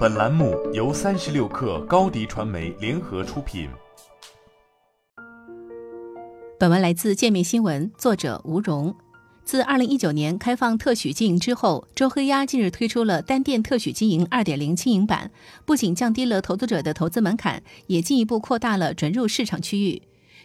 本栏目由三十六氪高低传媒联合出品。本文来自界面新闻，作者吴荣。自二零一九年开放特许经营之后，周黑鸭近日推出了单店特许经营二点零轻盈版，不仅降低了投资者的投资门槛，也进一步扩大了准入市场区域。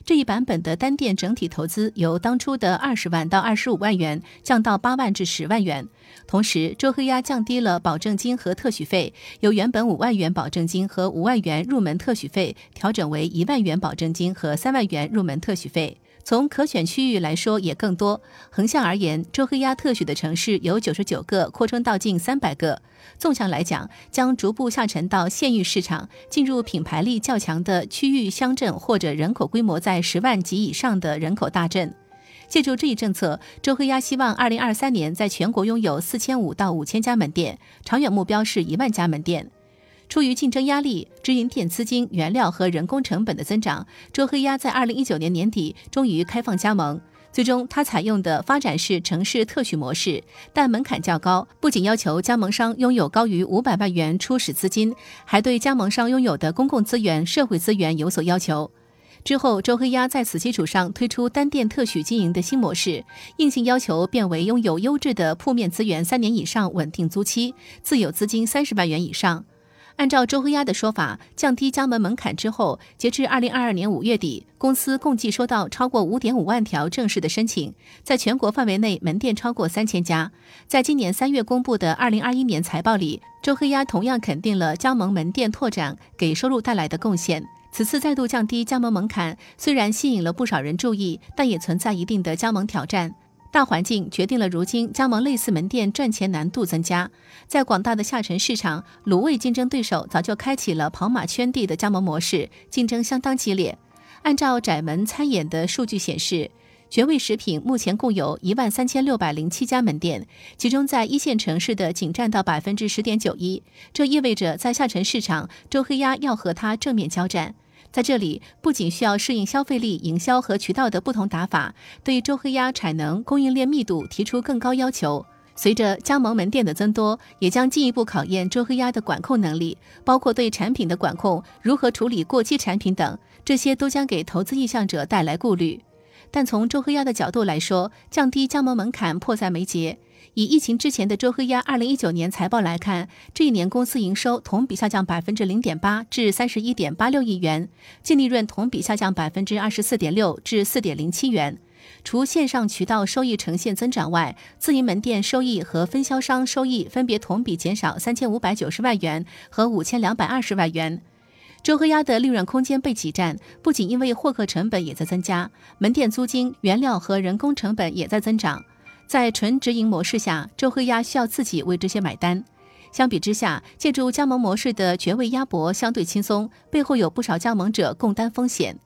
这一版本的单店整体投资由当初的二十万到二十五万元降到八万至十万元，同时周黑鸭降低了保证金和特许费，由原本五万元保证金和五万元入门特许费调整为一万元保证金和三万元入门特许费。从可选区域来说也更多。横向而言，周黑鸭特许的城市有九十九个扩充到近三百个；纵向来讲，将逐步下沉到县域市场，进入品牌力较强的区域乡镇或者人口规模在十万及以上的人口大镇。借助这一政策，周黑鸭希望二零二三年在全国拥有四千五到五千家门店，长远目标是一万家门店。出于竞争压力、直营店资金、原料和人工成本的增长，周黑鸭在二零一九年年底终于开放加盟。最终，它采用的发展式城市特许模式，但门槛较高，不仅要求加盟商拥有高于五百万元初始资金，还对加盟商拥有的公共资源、社会资源有所要求。之后，周黑鸭在此基础上推出单店特许经营的新模式，硬性要求变为拥有优质的铺面资源三年以上稳定租期，自有资金三十万元以上。按照周黑鸭的说法，降低加盟门槛之后，截至二零二二年五月底，公司共计收到超过五点五万条正式的申请，在全国范围内门店超过三千家。在今年三月公布的二零二一年财报里，周黑鸭同样肯定了加盟门店拓展给收入带来的贡献。此次再度降低加盟门槛，虽然吸引了不少人注意，但也存在一定的加盟挑战。大环境决定了，如今加盟类似门店赚钱难度增加。在广大的下沉市场，卤味竞争对手早就开启了跑马圈地的加盟模式，竞争相当激烈。按照窄门餐饮的数据显示，绝味食品目前共有一万三千六百零七家门店，其中在一线城市的仅占到百分之十点九一。这意味着在下沉市场，周黑鸭要和它正面交战。在这里，不仅需要适应消费力、营销和渠道的不同打法，对周黑鸭产能、供应链密度提出更高要求。随着加盟门店的增多，也将进一步考验周黑鸭的管控能力，包括对产品的管控、如何处理过期产品等，这些都将给投资意向者带来顾虑。但从周黑鸭的角度来说，降低加盟门槛迫在眉睫。以疫情之前的周黑鸭二零一九年财报来看，这一年公司营收同比下降百分之零点八，至三十一点八六亿元，净利润同比下降百分之二十四点六，至四点零七元。除线上渠道收益呈现增长外，自营门店收益和分销商收益分别同比减少三千五百九十万元和五千两百二十万元。周黑鸭的利润空间被挤占，不仅因为获客成本也在增加，门店租金、原料和人工成本也在增长。在纯直营模式下，周黑鸭需要自己为这些买单。相比之下，借助加盟模式的绝味鸭脖相对轻松，背后有不少加盟者共担风险。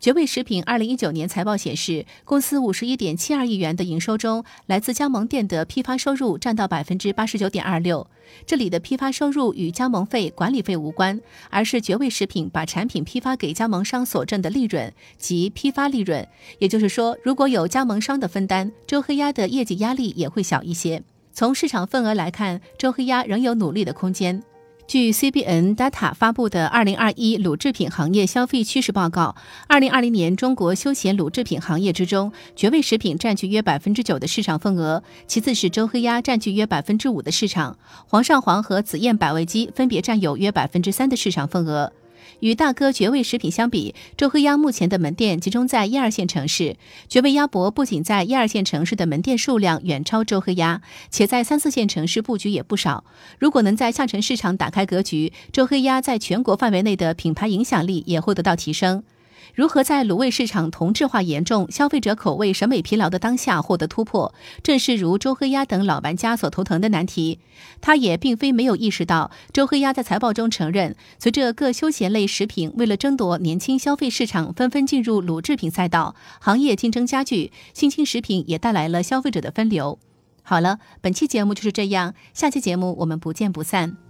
绝味食品二零一九年财报显示，公司五十一点七二亿元的营收中，来自加盟店的批发收入占到百分之八十九点二六。这里的批发收入与加盟费、管理费无关，而是绝味食品把产品批发给加盟商所挣的利润及批发利润。也就是说，如果有加盟商的分担，周黑鸭的业绩压力也会小一些。从市场份额来看，周黑鸭仍有努力的空间。据 CBN Data 发布的《二零二一乳制品行业消费趋势报告》，二零二零年中国休闲乳制品行业之中，绝味食品占据约百分之九的市场份额，其次是周黑鸭占据约百分之五的市场，煌上煌和紫燕百味鸡分别占有约百分之三的市场份额。与大哥绝味食品相比，周黑鸭目前的门店集中在一二线城市。绝味鸭脖不仅在一二线城市的门店数量远超周黑鸭，且在三四线城市布局也不少。如果能在下沉市场打开格局，周黑鸭在全国范围内的品牌影响力也会得到提升。如何在卤味市场同质化严重、消费者口味审美疲劳的当下获得突破，正是如周黑鸭等老玩家所头疼的难题。他也并非没有意识到，周黑鸭在财报中承认，随着各休闲类食品为了争夺年轻消费市场，纷纷进入卤制品赛道，行业竞争加剧，新兴食品也带来了消费者的分流。好了，本期节目就是这样，下期节目我们不见不散。